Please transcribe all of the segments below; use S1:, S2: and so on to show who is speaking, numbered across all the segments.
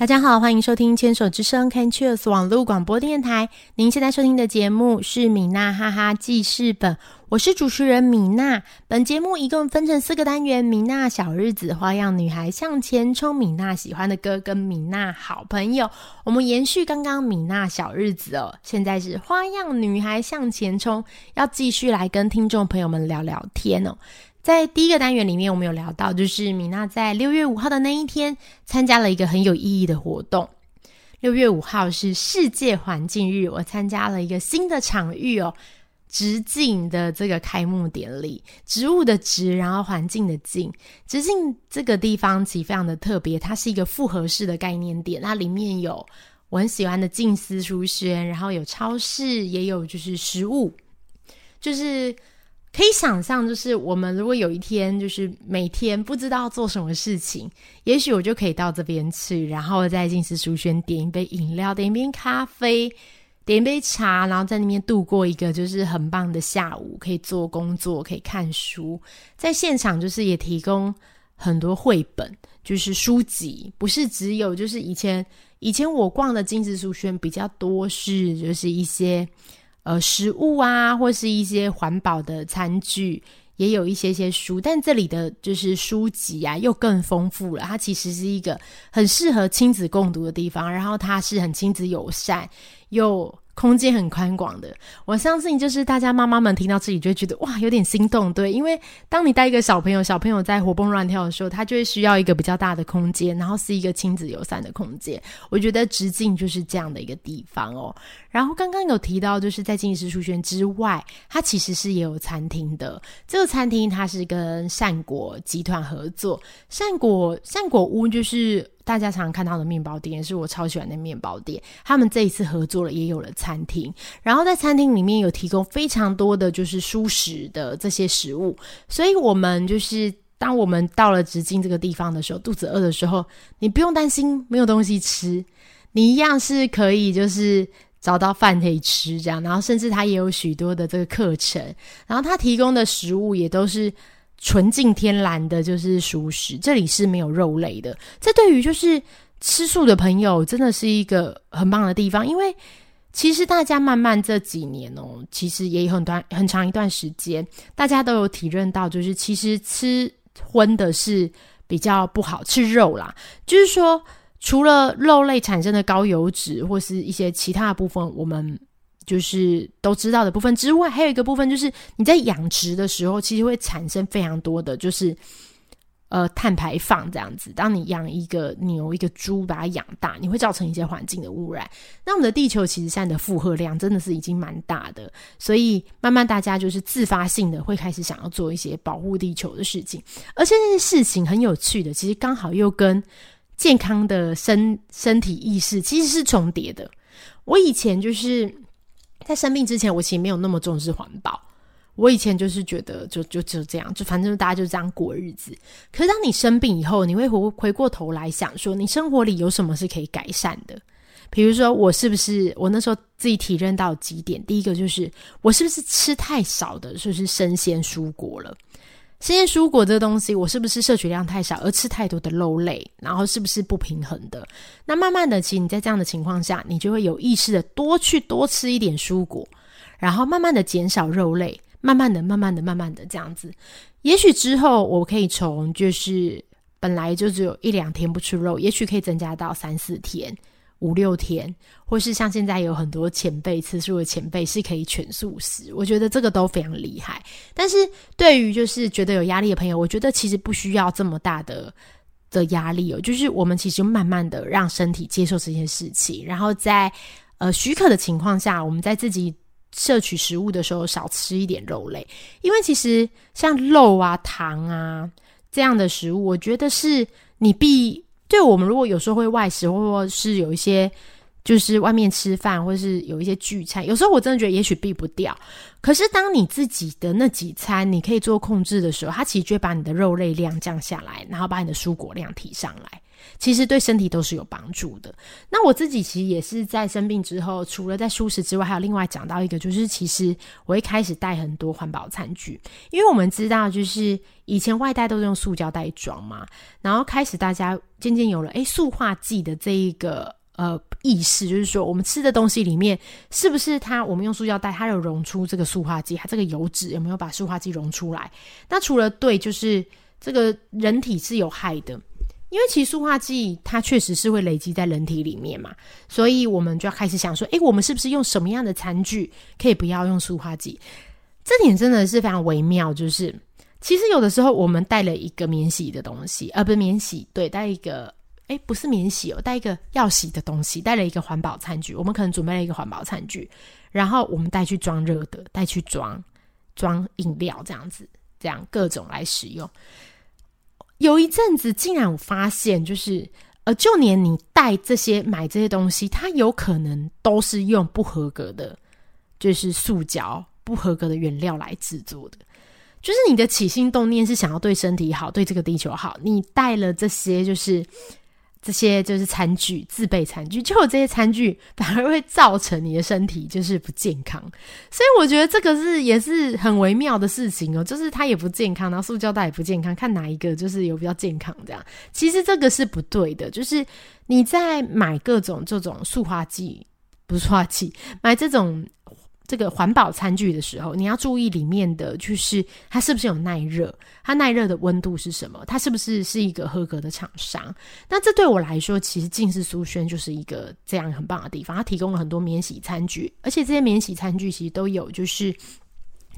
S1: 大家好，欢迎收听牵手之声 Can Cheers 网络广播电台。您现在收听的节目是米娜哈哈记事本，我是主持人米娜。本节目一共分成四个单元：米娜小日子、花样女孩向前冲、米娜喜欢的歌跟米娜好朋友。我们延续刚刚米娜小日子哦，现在是花样女孩向前冲，要继续来跟听众朋友们聊聊天哦。在第一个单元里面，我们有聊到，就是米娜在六月五号的那一天参加了一个很有意义的活动。六月五号是世界环境日，我参加了一个新的场域哦，直径的这个开幕典礼，植物的植，然后环境的境，直径这个地方其实非常的特别，它是一个复合式的概念点，它里面有我很喜欢的静思书轩，然后有超市，也有就是食物，就是。可以想象，就是我们如果有一天，就是每天不知道做什么事情，也许我就可以到这边去，然后在静思书轩点一杯饮料，点一杯咖啡，点一杯茶，然后在那边度过一个就是很棒的下午，可以做工作，可以看书。在现场就是也提供很多绘本，就是书籍，不是只有就是以前以前我逛的静思书轩比较多是就是一些。呃，食物啊，或是一些环保的餐具，也有一些些书，但这里的就是书籍啊，又更丰富了。它其实是一个很适合亲子共读的地方，然后它是很亲子友善又。空间很宽广的，我相信就是大家妈妈们听到这里就会觉得哇，有点心动，对，因为当你带一个小朋友，小朋友在活蹦乱跳的时候，他就会需要一个比较大的空间，然后是一个亲子友善的空间。我觉得直径就是这样的一个地方哦。然后刚刚有提到，就是在静思书轩之外，它其实是也有餐厅的。这个餐厅它是跟善果集团合作，善果善果屋就是。大家常看到的面包店也，是我超喜欢的面包店。他们这一次合作了，也有了餐厅。然后在餐厅里面有提供非常多的就是舒食的这些食物，所以我们就是当我们到了直径这个地方的时候，肚子饿的时候，你不用担心没有东西吃，你一样是可以就是找到饭可以吃这样。然后甚至它也有许多的这个课程，然后它提供的食物也都是。纯净天然的，就是熟食，这里是没有肉类的。这对于就是吃素的朋友，真的是一个很棒的地方。因为其实大家慢慢这几年哦，其实也有很短很长一段时间，大家都有体认到，就是其实吃荤的是比较不好吃肉啦。就是说，除了肉类产生的高油脂或是一些其他的部分，我们。就是都知道的部分之外，还有一个部分就是你在养殖的时候，其实会产生非常多的，就是呃碳排放这样子。当你养一个牛、一个猪，把它养大，你会造成一些环境的污染。那我们的地球其实现在的负荷量真的是已经蛮大的，所以慢慢大家就是自发性的会开始想要做一些保护地球的事情。而且这些事情很有趣的，其实刚好又跟健康的身身体意识其实是重叠的。我以前就是。在生病之前，我其实没有那么重视环保。我以前就是觉得，就就就这样，就反正大家就这样过日子。可是当你生病以后，你会回回过头来想，说你生活里有什么是可以改善的？比如说，我是不是我那时候自己体认到几点？第一个就是，我是不是吃太少的是不是生鲜蔬果了？生鲜蔬果这个东西，我是不是摄取量太少，而吃太多的肉类，然后是不是不平衡的？那慢慢的，其实你在这样的情况下，你就会有意识的多去多吃一点蔬果，然后慢慢的减少肉类，慢慢的、慢慢的、慢慢的这样子。也许之后我可以从就是本来就只有一两天不吃肉，也许可以增加到三四天。五六天，或是像现在有很多前辈吃素的前辈是可以全素食，我觉得这个都非常厉害。但是对于就是觉得有压力的朋友，我觉得其实不需要这么大的的压力哦。就是我们其实慢慢的让身体接受这件事情，然后在呃许可的情况下，我们在自己摄取食物的时候少吃一点肉类，因为其实像肉啊、糖啊这样的食物，我觉得是你必。对我们，如果有时候会外食，或者是有一些就是外面吃饭，或是有一些聚餐，有时候我真的觉得也许避不掉。可是当你自己的那几餐你可以做控制的时候，它其实就会把你的肉类量降下来，然后把你的蔬果量提上来。其实对身体都是有帮助的。那我自己其实也是在生病之后，除了在舒适之外，还有另外讲到一个，就是其实我会开始带很多环保餐具，因为我们知道，就是以前外带都是用塑胶袋装嘛，然后开始大家渐渐有了诶塑化剂的这一个。呃，意识就是说，我们吃的东西里面是不是它？我们用塑胶袋，它有溶出这个塑化剂，它这个油脂有没有把塑化剂溶出来？那除了对，就是这个人体是有害的，因为其实塑化剂它确实是会累积在人体里面嘛，所以我们就要开始想说，诶，我们是不是用什么样的餐具可以不要用塑化剂？这点真的是非常微妙，就是其实有的时候我们带了一个免洗的东西，呃，不是免洗，对，带一个。哎，不是免洗哦，带一个要洗的东西，带了一个环保餐具。我们可能准备了一个环保餐具，然后我们带去装热的，带去装装饮料，这样子，这样各种来使用。有一阵子，竟然我发现，就是呃，就连你带这些买这些东西，它有可能都是用不合格的，就是塑胶不合格的原料来制作的。就是你的起心动念是想要对身体好，对这个地球好，你带了这些，就是。这些就是餐具，自备餐具，就有这些餐具反而会造成你的身体就是不健康，所以我觉得这个是也是很微妙的事情哦，就是它也不健康，然后塑胶袋也不健康，看哪一个就是有比较健康这样，其实这个是不对的，就是你在买各种这种塑化剂，不是塑化剂，买这种。这个环保餐具的时候，你要注意里面的就是它是不是有耐热，它耐热的温度是什么，它是不是是一个合格的厂商？那这对我来说，其实近视苏轩就是一个这样很棒的地方，它提供了很多免洗餐具，而且这些免洗餐具其实都有就是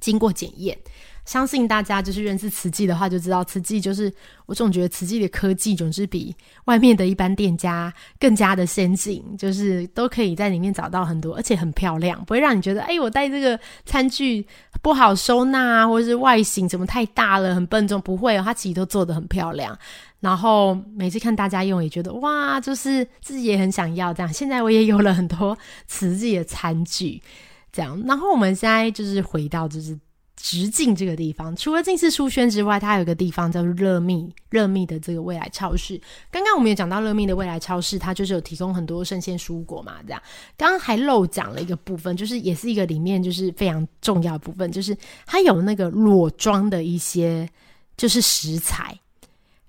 S1: 经过检验。相信大家就是认识慈济的话，就知道慈济就是我总觉得慈济的科技总是比外面的一般店家更加的先进，就是都可以在里面找到很多，而且很漂亮，不会让你觉得哎，我带这个餐具不好收纳啊，或者是外形怎么太大了，很笨重。不会，它其实都做的很漂亮。然后每次看大家用，也觉得哇，就是自己也很想要这样。现在我也有了很多瓷器的餐具，这样。然后我们现在就是回到就是。直径这个地方，除了近似书轩之外，它有一个地方叫做热蜜，热蜜的这个未来超市。刚刚我们也讲到热蜜的未来超市，它就是有提供很多生鲜蔬果嘛，这样。刚刚还漏讲了一个部分，就是也是一个里面就是非常重要的部分，就是它有那个裸装的一些就是食材。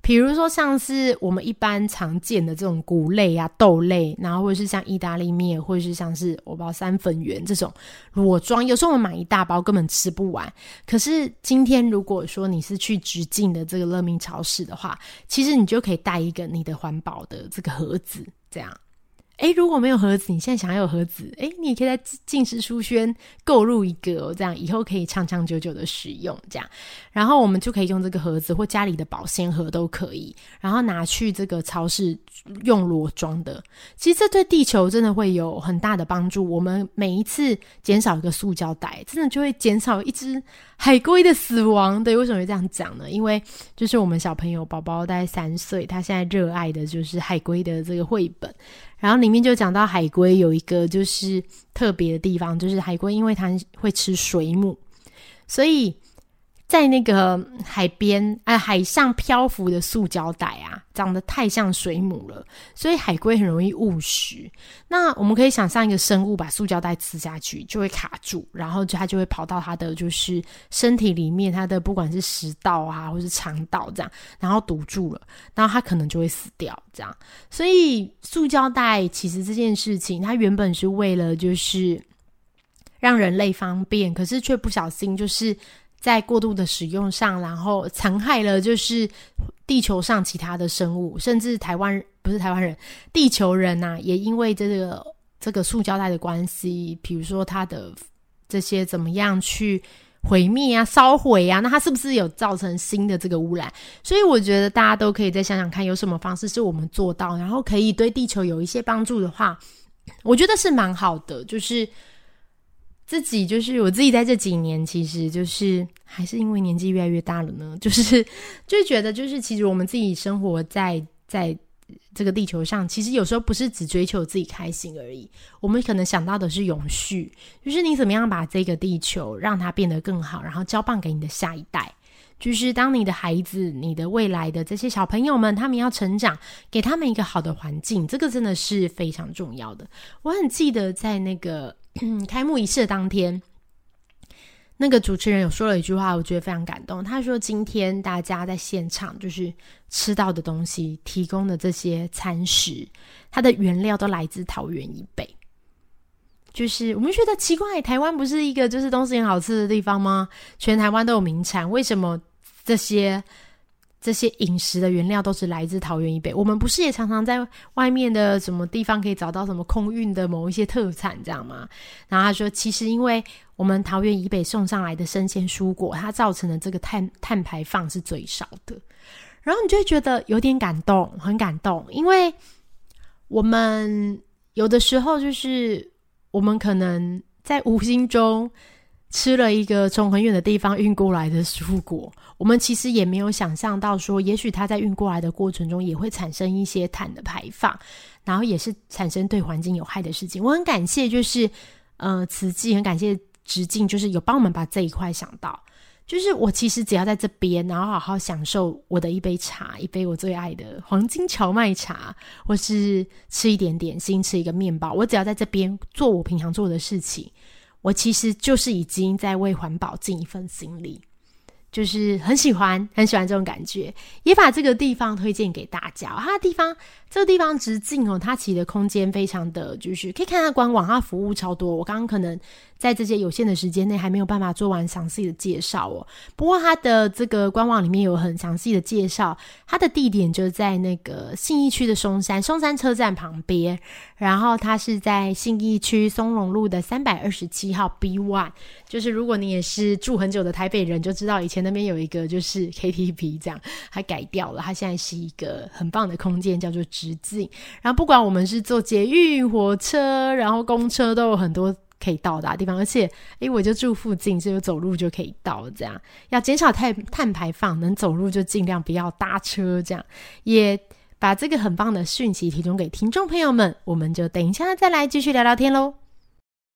S1: 比如说，像是我们一般常见的这种谷类啊、豆类，然后或者是像意大利面，或者是像是我包三粉圆这种裸装，有时候我们买一大包根本吃不完。可是今天如果说你是去直径的这个乐明超市的话，其实你就可以带一个你的环保的这个盒子，这样。诶，如果没有盒子，你现在想要有盒子，诶，你也可以在近视书轩购入一个，这样以后可以长长久久的使用，这样，然后我们就可以用这个盒子或家里的保鲜盒都可以，然后拿去这个超市用裸装的，其实这对地球真的会有很大的帮助。我们每一次减少一个塑胶袋，真的就会减少一只海龟的死亡。对，为什么会这样讲呢？因为就是我们小朋友宝宝大概三岁，他现在热爱的就是海龟的这个绘本。然后里面就讲到海龟有一个就是特别的地方，就是海龟因为它会吃水母，所以。在那个海边，啊，海上漂浮的塑胶袋啊，长得太像水母了，所以海龟很容易误食。那我们可以想象一个生物把塑胶袋吃下去，就会卡住，然后它就会跑到它的就是身体里面，它的不管是食道啊，或是肠道这样，然后堵住了，然后它可能就会死掉。这样，所以塑胶袋其实这件事情，它原本是为了就是让人类方便，可是却不小心就是。在过度的使用上，然后残害了就是地球上其他的生物，甚至台湾不是台湾人，地球人呐，也因为这个这个塑胶袋的关系，比如说它的这些怎么样去毁灭啊、烧毁啊，那它是不是有造成新的这个污染？所以我觉得大家都可以再想想看，有什么方式是我们做到，然后可以对地球有一些帮助的话，我觉得是蛮好的，就是。自己就是我自己，在这几年，其实就是还是因为年纪越来越大了呢，就是就觉得，就是其实我们自己生活在在这个地球上，其实有时候不是只追求自己开心而已，我们可能想到的是永续，就是你怎么样把这个地球让它变得更好，然后交棒给你的下一代。就是当你的孩子、你的未来的这些小朋友们，他们要成长，给他们一个好的环境，这个真的是非常重要的。我很记得在那个 开幕仪式的当天。那个主持人有说了一句话，我觉得非常感动。他说：“今天大家在现场就是吃到的东西，提供的这些餐食，它的原料都来自桃园以北。就是我们觉得奇怪，台湾不是一个就是东西很好吃的地方吗？全台湾都有名产，为什么这些？”这些饮食的原料都是来自桃园以北。我们不是也常常在外面的什么地方可以找到什么空运的某一些特产，这样吗？然后他说，其实因为我们桃园以北送上来的生鲜蔬果，它造成的这个碳碳排放是最少的。然后你就会觉得有点感动，很感动，因为我们有的时候就是我们可能在无形中。吃了一个从很远的地方运过来的蔬果，我们其实也没有想象到说，也许它在运过来的过程中也会产生一些碳的排放，然后也是产生对环境有害的事情。我很感谢，就是呃，慈济很感谢直径，就是有帮我们把这一块想到。就是我其实只要在这边，然后好好享受我的一杯茶，一杯我最爱的黄金荞麦茶，或是吃一点点心，吃一个面包，我只要在这边做我平常做的事情。我其实就是已经在为环保尽一份心力，就是很喜欢很喜欢这种感觉，也把这个地方推荐给大家。它地方，这个地方直径哦，它其实空间非常的就是可以看它官网，它服务超多。我刚刚可能。在这些有限的时间内，还没有办法做完详细的介绍哦。不过，它的这个官网里面有很详细的介绍。它的地点就在那个信义区的松山松山车站旁边，然后它是在信义区松荣路的三百二十七号 B One。就是如果你也是住很久的台北人，就知道以前那边有一个就是 KTV 这样，还改掉了。它现在是一个很棒的空间，叫做直径。然后，不管我们是坐捷运、火车，然后公车，都有很多。可以到达的地方，而且，诶，我就住附近，就走路就可以到。这样要减少碳碳排放，能走路就尽量不要搭车。这样也把这个很棒的讯息提供给听众朋友们。我们就等一下再来继续聊聊天喽。